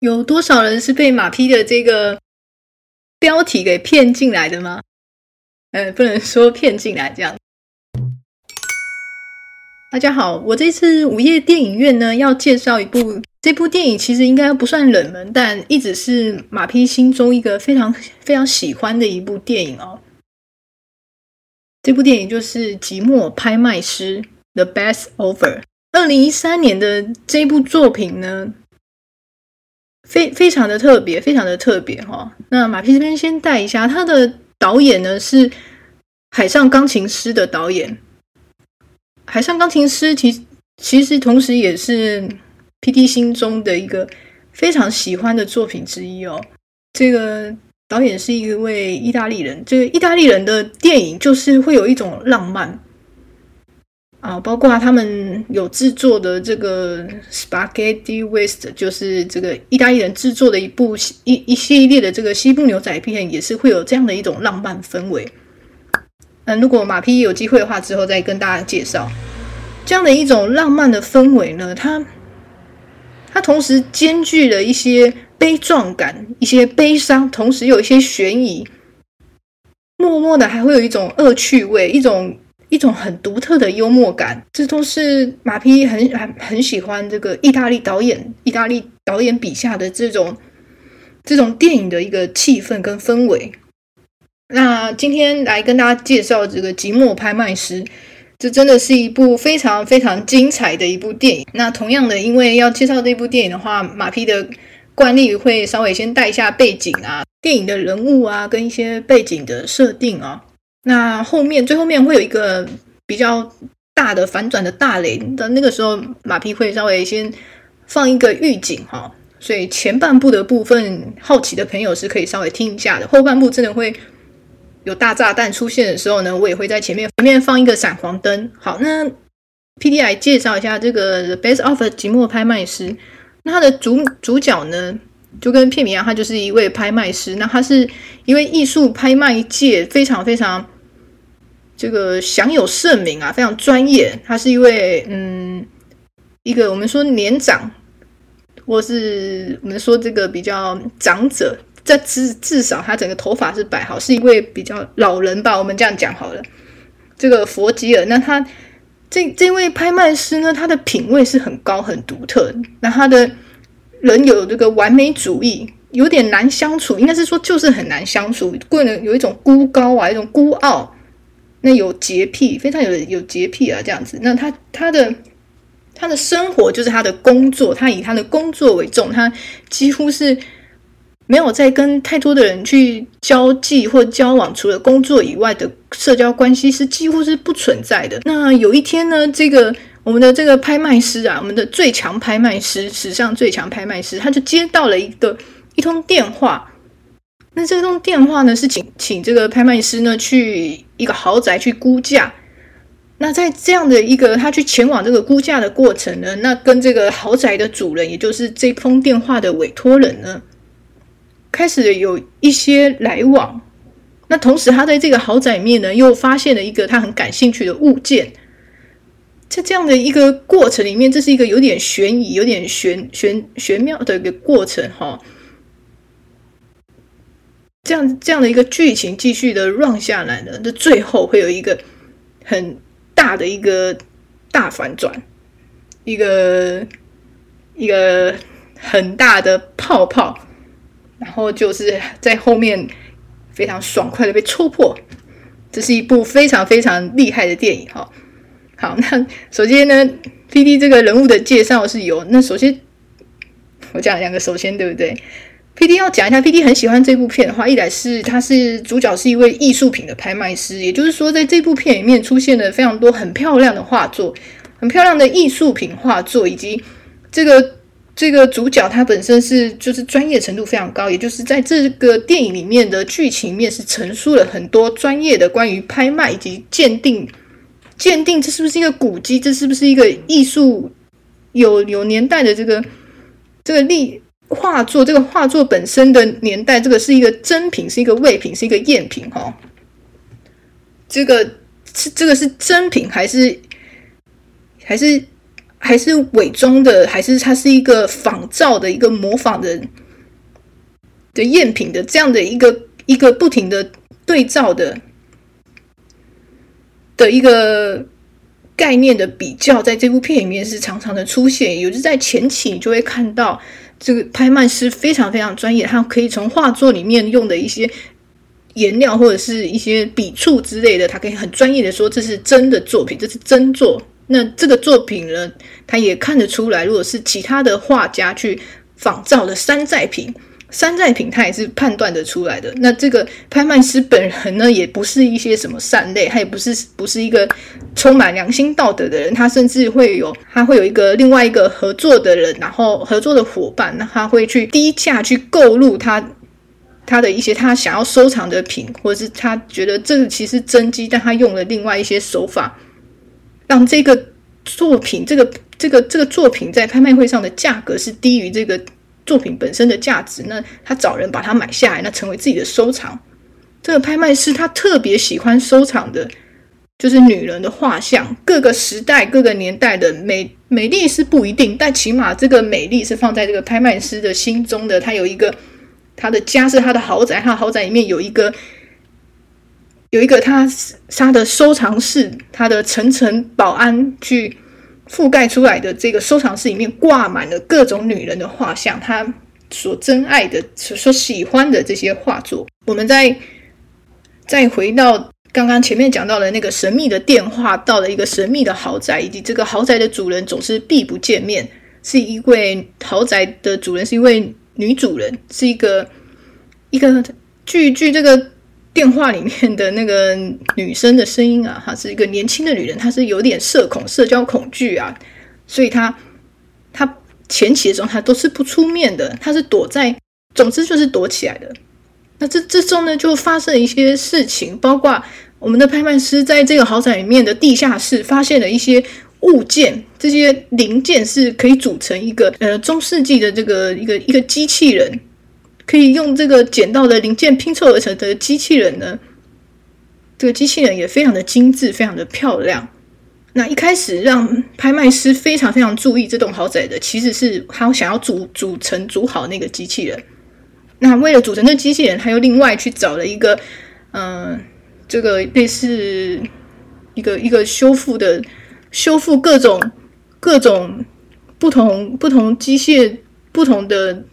有多少人是被马匹的这个标题给骗进来的吗？呃，不能说骗进来这样。大家好，我这次午夜电影院呢，要介绍一部，这部电影其实应该不算冷门，但一直是马匹心中一个非常非常喜欢的一部电影哦。这部电影就是《寂寞拍卖师》The Best Over。二零一三年的这部作品呢，非非常的特别，非常的特别哈、哦。那马匹这边先带一下，他的导演呢是《海上钢琴师》的导演。海上钢琴师其其实同时也是 PD 心中的一个非常喜欢的作品之一哦。这个导演是一位意大利人，这个意大利人的电影就是会有一种浪漫啊，包括他们有制作的这个 Spaghetti West，就是这个意大利人制作的一部一一系列的这个西部牛仔片，也是会有这样的一种浪漫氛围。嗯，如果马匹有机会的话，之后再跟大家介绍这样的一种浪漫的氛围呢。它它同时兼具了一些悲壮感、一些悲伤，同时有一些悬疑，默默的还会有一种恶趣味，一种一种很独特的幽默感。这都是马匹很很很喜欢这个意大利导演、意大利导演笔下的这种这种电影的一个气氛跟氛围。那今天来跟大家介绍这个《寂寞拍卖师》，这真的是一部非常非常精彩的一部电影。那同样的，因为要介绍这部电影的话，马匹的惯例会稍微先带一下背景啊，电影的人物啊，跟一些背景的设定啊。那后面最后面会有一个比较大的反转的大雷，到那个时候马匹会稍微先放一个预警哈。所以前半部的部分，好奇的朋友是可以稍微听一下的，后半部真的会。有大炸弹出现的时候呢，我也会在前面前面放一个闪黄灯。好，那 PD 来介绍一下这个《The Best Offer》寂寞拍卖师。那他的主主角呢，就跟片名一样，他就是一位拍卖师。那他是一位艺术拍卖界非常非常这个享有盛名啊，非常专业。他是一位嗯，一个我们说年长，或是我们说这个比较长者。这至至少他整个头发是摆好，是一位比较老人吧，我们这样讲好了。这个佛吉尔，那他这这位拍卖师呢，他的品味是很高很独特。那他的人有这个完美主义，有点难相处，应该是说就是很难相处。过呢有一种孤高啊，一种孤傲。那有洁癖，非常有有洁癖啊，这样子。那他他的他的生活就是他的工作，他以他的工作为重，他几乎是。没有再跟太多的人去交际或交往，除了工作以外的社交关系是几乎是不存在的。那有一天呢，这个我们的这个拍卖师啊，我们的最强拍卖师，史上最强拍卖师，他就接到了一个一通电话。那这通电话呢，是请请这个拍卖师呢去一个豪宅去估价。那在这样的一个他去前往这个估价的过程呢，那跟这个豪宅的主人，也就是这通电话的委托人呢。开始有一些来往，那同时他在这个豪宅里面呢，又发现了一个他很感兴趣的物件。在这样的一个过程里面，这是一个有点悬疑、有点玄玄玄妙的一个过程哈。这样这样的一个剧情继续的 run 下来呢，这最后会有一个很大的一个大反转，一个一个很大的泡泡。然后就是在后面非常爽快的被戳破，这是一部非常非常厉害的电影哈。好，那首先呢，PD 这个人物的介绍是有，那首先我讲两个，首先对不对？PD 要讲一下，PD 很喜欢这部片的话，一来是他是主角是一位艺术品的拍卖师，也就是说在这部片里面出现了非常多很漂亮的画作，很漂亮的艺术品画作，以及这个。这个主角他本身是就是专业程度非常高，也就是在这个电影里面的剧情面是陈述了很多专业的关于拍卖以及鉴定，鉴定这是不是一个古迹，这是不是一个艺术有有年代的这个这个历画作，这个画作本身的年代，这个是一个真品，是一个伪品，是一个赝品哈、哦。这个是这个是真品还是？还是还是伪装的，还是它是一个仿造的一个模仿的的赝品的这样的一个一个不停的对照的的一个概念的比较，在这部片里面是常常的出现。有就是在前期，你就会看到这个拍卖师非常非常专业，他可以从画作里面用的一些颜料或者是一些笔触之类的，他可以很专业的说这是真的作品，这是真作。那这个作品呢，他也看得出来，如果是其他的画家去仿造的山寨品，山寨品他也是判断得出来的。那这个拍卖师本人呢，也不是一些什么善类，他也不是不是一个充满良心道德的人，他甚至会有他会有一个另外一个合作的人，然后合作的伙伴，那他会去低价去购入他他的一些他想要收藏的品，或者是他觉得这个其实真迹，但他用了另外一些手法。让这个作品，这个这个这个作品在拍卖会上的价格是低于这个作品本身的价值，那他找人把它买下来，那成为自己的收藏。这个拍卖师他特别喜欢收藏的，就是女人的画像，各个时代、各个年代的美美丽是不一定，但起码这个美丽是放在这个拍卖师的心中的。他有一个他的家是他的豪宅，他的豪宅里面有一个。有一个他他的收藏室，他的层层保安去覆盖出来的这个收藏室里面挂满了各种女人的画像，他所珍爱的、所喜欢的这些画作。我们再再回到刚刚前面讲到的那个神秘的电话，到了一个神秘的豪宅，以及这个豪宅的主人总是避不见面，是一位豪宅的主人，是一位女主人，是一个一个据据这个。电话里面的那个女生的声音啊，她是一个年轻的女人，她是有点社恐、社交恐惧啊，所以她她前期的时候她都是不出面的，她是躲在，总之就是躲起来的。那这这时候呢，就发生了一些事情，包括我们的拍卖师在这个豪宅里面的地下室发现了一些物件，这些零件是可以组成一个呃中世纪的这个一个一个机器人。可以用这个捡到的零件拼凑而成的机器人呢，这个机器人也非常的精致，非常的漂亮。那一开始让拍卖师非常非常注意这栋豪宅的，其实是他想要组组成组好那个机器人。那为了组成这机器人，他又另外去找了一个，嗯、这个类似一个一个修复的修复各种各种不同不同机械不同的。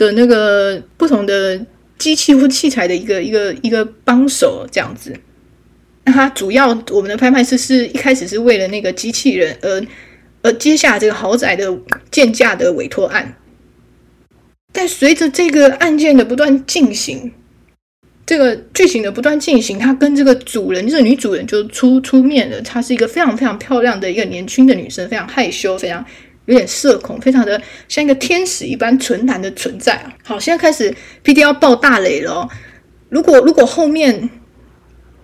的那个不同的机器或器材的一个一个一个帮手这样子，那他主要我们的拍卖师是一开始是为了那个机器人而而接下这个豪宅的鉴价的委托案，但随着这个案件的不断进行，这个剧情的不断进行，他跟这个主人，这个女主人就出出面了，她是一个非常非常漂亮的一个年轻的女生，非常害羞，非常。有点社恐，非常的像一个天使一般纯男的存在啊！好，现在开始，PD 要爆大雷了哦。如果如果后面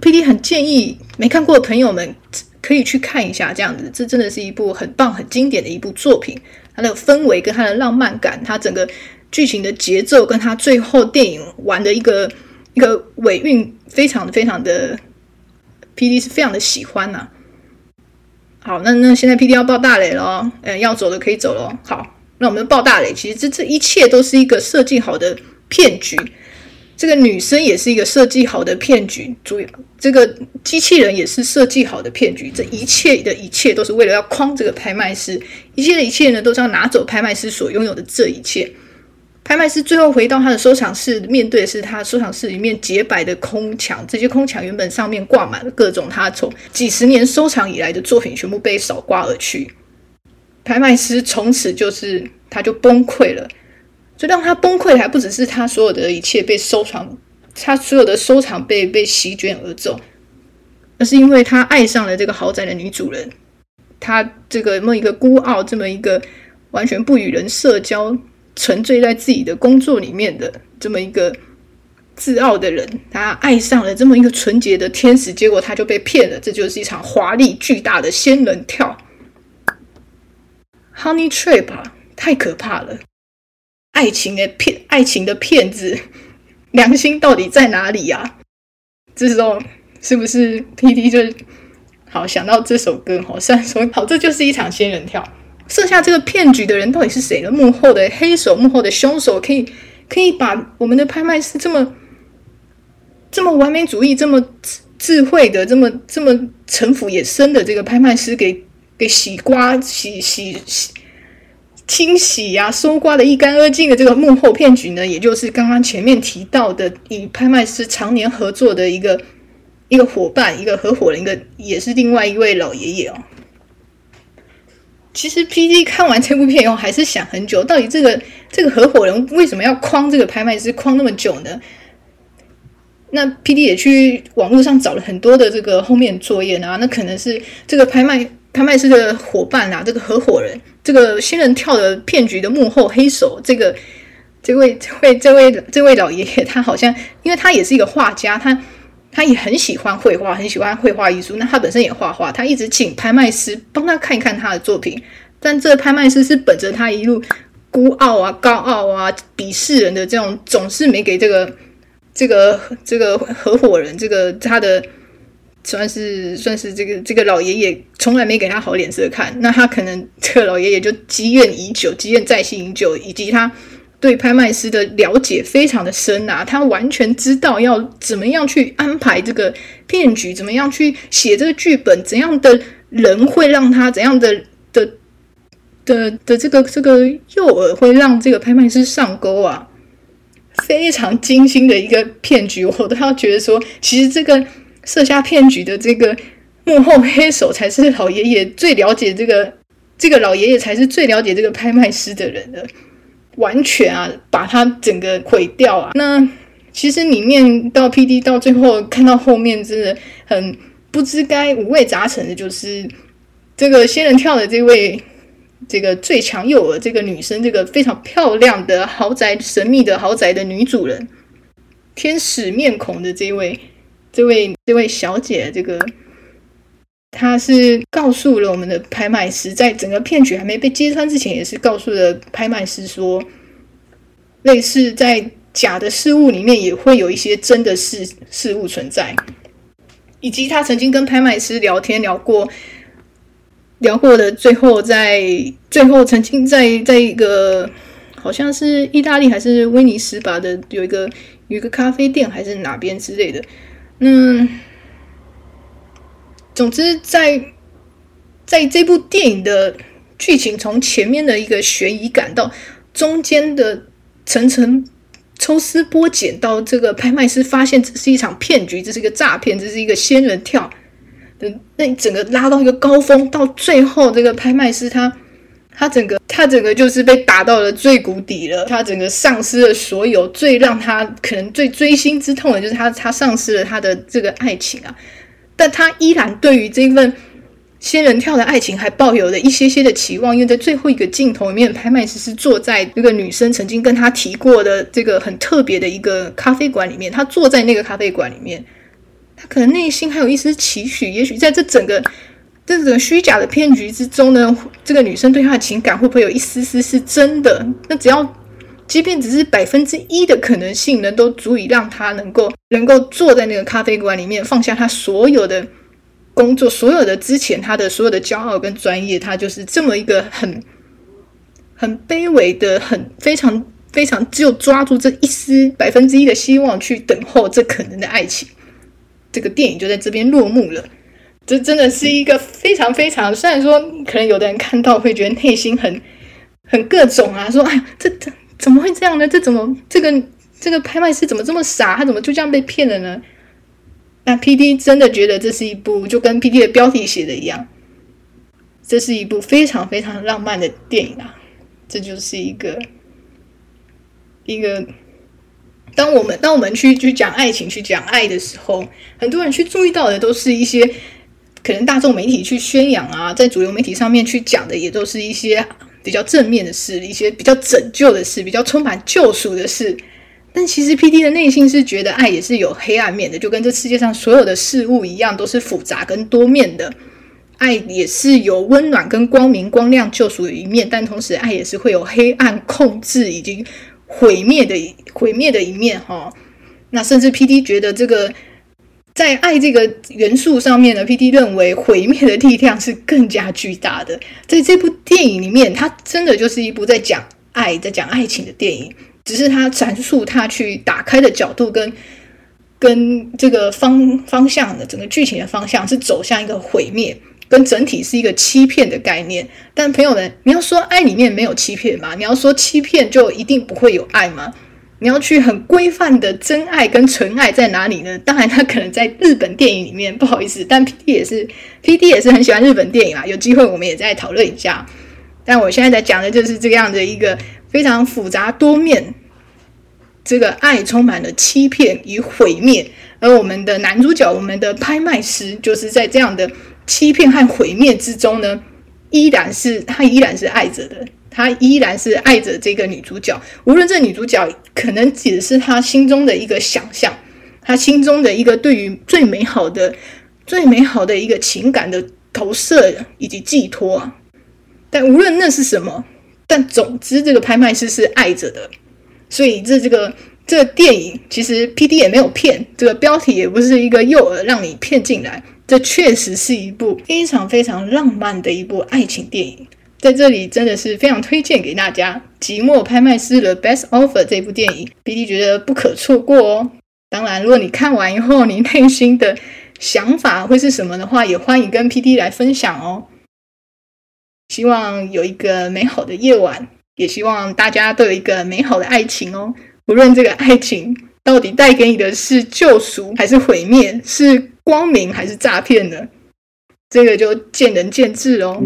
，PD 很建议没看过的朋友们可以去看一下，这样子，这真的是一部很棒、很经典的一部作品。它的氛围跟它的浪漫感，它整个剧情的节奏，跟它最后电影玩的一个一个尾韵，非常非常的，PD 是非常的喜欢呐、好，那那现在 PD 要爆大雷了，嗯，要走的可以走了。好，那我们爆大雷，其实这这一切都是一个设计好的骗局。这个女生也是一个设计好的骗局，注意，这个机器人也是设计好的骗局。这一切的一切都是为了要诓这个拍卖师，一切的一切呢，都是要拿走拍卖师所拥有的这一切。拍卖师最后回到他的收藏室，面对的是他收藏室里面洁白的空墙。这些空墙原本上面挂满了各种他从几十年收藏以来的作品，全部被扫刮而去。拍卖师从此就是他就崩溃了。最让他崩溃的还不只是他所有的一切被收藏，他所有的收藏被被席卷而走，而是因为他爱上了这个豪宅的女主人。他这个这么一个孤傲，这么一个完全不与人社交。沉醉在自己的工作里面的这么一个自傲的人，他爱上了这么一个纯洁的天使，结果他就被骗了。这就是一场华丽巨大的仙人跳，Honey Trap 啊，太可怕了！爱情的骗，爱情的骗子，良心到底在哪里呀？这时候是不是 PD 就好想到这首歌哈，虽然说好，这就是一场仙人跳。设下这个骗局的人到底是谁呢？幕后的黑手，幕后的凶手，可以可以把我们的拍卖师这么这么完美主义、这么智智慧的、这么这么城府也深的这个拍卖师给给洗刮、洗洗洗清洗呀、搜刮的一干二净的这个幕后骗局呢？也就是刚刚前面提到的，与拍卖师常年合作的一个一个伙伴、一个合伙人，一个也是另外一位老爷爷哦。其实 PD 看完这部片以后，还是想很久，到底这个这个合伙人为什么要诓这个拍卖师诓那么久呢？那 PD 也去网络上找了很多的这个后面作业啊，那可能是这个拍卖拍卖师的伙伴啊，这个合伙人，这个仙人跳的骗局的幕后黑手，这个这位这位这位这位老爷爷，他好像因为他也是一个画家，他。他也很喜欢绘画，很喜欢绘画艺术。那他本身也画画，他一直请拍卖师帮他看一看他的作品。但这拍卖师是本着他一路孤傲啊、高傲啊、鄙视人的这种，总是没给这个这个这个合伙人，这个他的算是算是这个这个老爷爷从来没给他好脸色看。那他可能这个老爷爷就积怨已久，积怨在心已久，以及他。对拍卖师的了解非常的深啊，他完全知道要怎么样去安排这个骗局，怎么样去写这个剧本，怎样的人会让他怎样的的的的，这个这个诱饵会让这个拍卖师上钩啊，非常精心的一个骗局，我都要觉得说，其实这个设下骗局的这个幕后黑手才是老爷爷最了解这个这个老爷爷才是最了解这个拍卖师的人的。完全啊，把它整个毁掉啊！那其实里面到 PD 到最后看到后面，真的很不知该五味杂陈的，就是这个仙人跳的这位这个最强诱饵这个女生，这个非常漂亮的豪宅神秘的豪宅的女主人，天使面孔的这位这位这位小姐，这个。他是告诉了我们的拍卖师，在整个骗局还没被揭穿之前，也是告诉了拍卖师说，类似在假的事物里面也会有一些真的事事物存在，以及他曾经跟拍卖师聊天聊过，聊过的最后在最后曾经在在一个好像是意大利还是威尼斯吧的有一个有一个咖啡店还是哪边之类的，嗯。总之在，在这部电影的剧情，从前面的一个悬疑感到中间的层层抽丝剥茧，到这个拍卖师发现这是一场骗局，这是一个诈骗，这是一个仙人跳的，那整个拉到一个高峰，到最后这个拍卖师他他整个他整个就是被打到了最谷底了，他整个丧失了所有，最让他可能最锥心之痛的就是他他丧失了他的这个爱情啊。但他依然对于这份仙人跳的爱情还抱有了一些些的期望，因为在最后一个镜头里面，拍卖师是坐在那个女生曾经跟他提过的这个很特别的一个咖啡馆里面。他坐在那个咖啡馆里面，他可能内心还有一丝期许，也许在这整个这整个虚假的骗局之中呢，这个女生对他的情感会不会有一丝丝是真的？那只要。即便只是百分之一的可能性呢，都足以让他能够能够坐在那个咖啡馆里面，放下他所有的工作，所有的之前他的所有的骄傲跟专业，他就是这么一个很 很卑微的、很非常非常只有抓住这一丝百分之一的希望去等候这可能的爱情。这个电影就在这边落幕了。这真的是一个非常非常，虽然说可能有的人看到会觉得内心很很各种啊，说哎，这这。怎么会这样呢？这怎么这个这个拍卖师怎么这么傻？他怎么就这样被骗了呢？那 PD 真的觉得这是一部就跟 PD 的标题写的一样，这是一部非常非常浪漫的电影啊！这就是一个一个，当我们当我们去去讲爱情、去讲爱的时候，很多人去注意到的都是一些可能大众媒体去宣扬啊，在主流媒体上面去讲的也都是一些。比较正面的事，一些比较拯救的事，比较充满救赎的事。但其实 PD 的内心是觉得爱也是有黑暗面的，就跟这世界上所有的事物一样，都是复杂跟多面的。爱也是有温暖跟光明、光亮、救赎的一面，但同时爱也是会有黑暗、控制以及毁灭的毁灭的一面。哈，那甚至 PD 觉得这个在爱这个元素上面呢，PD 认为毁灭的力量是更加巨大的。在这部电影里面，它真的就是一部在讲爱、在讲爱情的电影，只是它阐述它去打开的角度跟跟这个方方向的整个剧情的方向是走向一个毁灭，跟整体是一个欺骗的概念。但朋友们，你要说爱里面没有欺骗吗？你要说欺骗就一定不会有爱吗？你要去很规范的真爱跟纯爱在哪里呢？当然，他可能在日本电影里面，不好意思，但 PD 也是 PD 也是很喜欢日本电影啊。有机会我们也再讨论一下。但我现在在讲的就是这样的一个非常复杂多面，这个爱充满了欺骗与毁灭，而我们的男主角，我们的拍卖师，就是在这样的欺骗和毁灭之中呢，依然是他依然是爱着的。他依然是爱着这个女主角，无论这女主角可能只是他心中的一个想象，他心中的一个对于最美好的、最美好的一个情感的投射以及寄托。但无论那是什么，但总之这个拍卖师是爱着的，所以这这个这个电影其实 PD 也没有骗，这个标题也不是一个诱饵让你骗进来，这确实是一部非常非常浪漫的一部爱情电影。在这里真的是非常推荐给大家，《寂寞拍卖师的 Best Offer》这部电影，PD 觉得不可错过哦。当然，如果你看完以后，你内心的想法会是什么的话，也欢迎跟 PD 来分享哦。希望有一个美好的夜晚，也希望大家都有一个美好的爱情哦。无论这个爱情到底带给你的是救赎还是毁灭，是光明还是诈骗呢？这个就见仁见智哦。